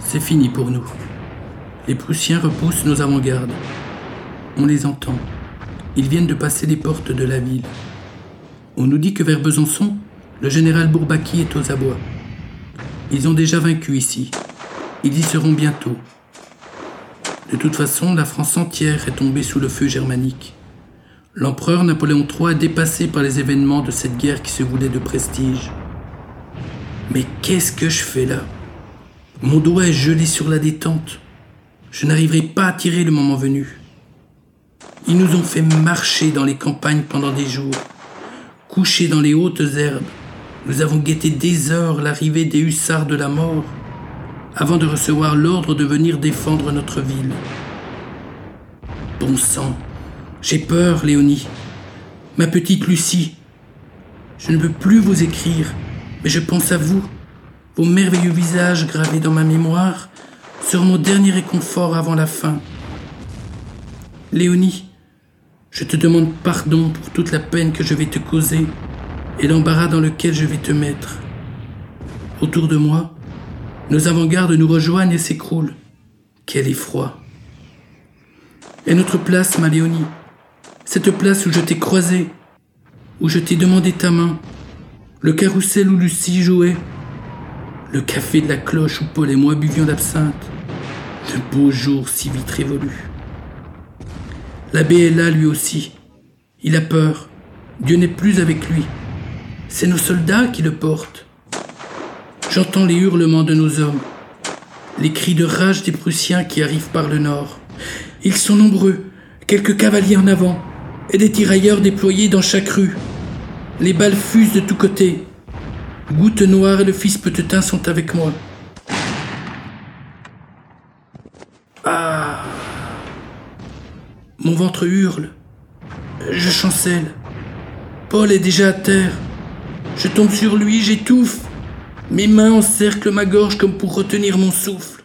C'est fini pour nous. Les Prussiens repoussent nos avant-gardes. On les entend. Ils viennent de passer les portes de la ville. On nous dit que vers Besançon, le général Bourbaki est aux abois. Ils ont déjà vaincu ici. Ils y seront bientôt. De toute façon, la France entière est tombée sous le feu germanique. L'empereur Napoléon III est dépassé par les événements de cette guerre qui se voulait de prestige. Mais qu'est-ce que je fais là? Mon doigt est gelé sur la détente. Je n'arriverai pas à tirer le moment venu. Ils nous ont fait marcher dans les campagnes pendant des jours, coucher dans les hautes herbes. Nous avons guetté des heures l'arrivée des hussards de la mort avant de recevoir l'ordre de venir défendre notre ville. Bon sang, j'ai peur, Léonie. Ma petite Lucie, je ne peux plus vous écrire, mais je pense à vous. Vos merveilleux visages gravés dans ma mémoire seront mon dernier réconfort avant la fin. Léonie, je te demande pardon pour toute la peine que je vais te causer et l'embarras dans lequel je vais te mettre. Autour de moi, nos avant-gardes nous rejoignent et s'écroulent. Quel effroi. Et notre place, ma Léonie, cette place où je t'ai croisée, où je t'ai demandé ta main, le carrousel où Lucie jouait, le café de la cloche où Paul et moi buvions d'absinthe, de beaux jours si vite révolus. L'abbé est là lui aussi. Il a peur. Dieu n'est plus avec lui. C'est nos soldats qui le portent. J'entends les hurlements de nos hommes, les cris de rage des Prussiens qui arrivent par le nord. Ils sont nombreux, quelques cavaliers en avant, et des tirailleurs déployés dans chaque rue. Les balles fusent de tous côtés. Goutte Noire et le fils Petetin sont avec moi. Ah Mon ventre hurle. Je chancelle. Paul est déjà à terre. Je tombe sur lui, j'étouffe. Mes mains encerclent ma gorge comme pour retenir mon souffle.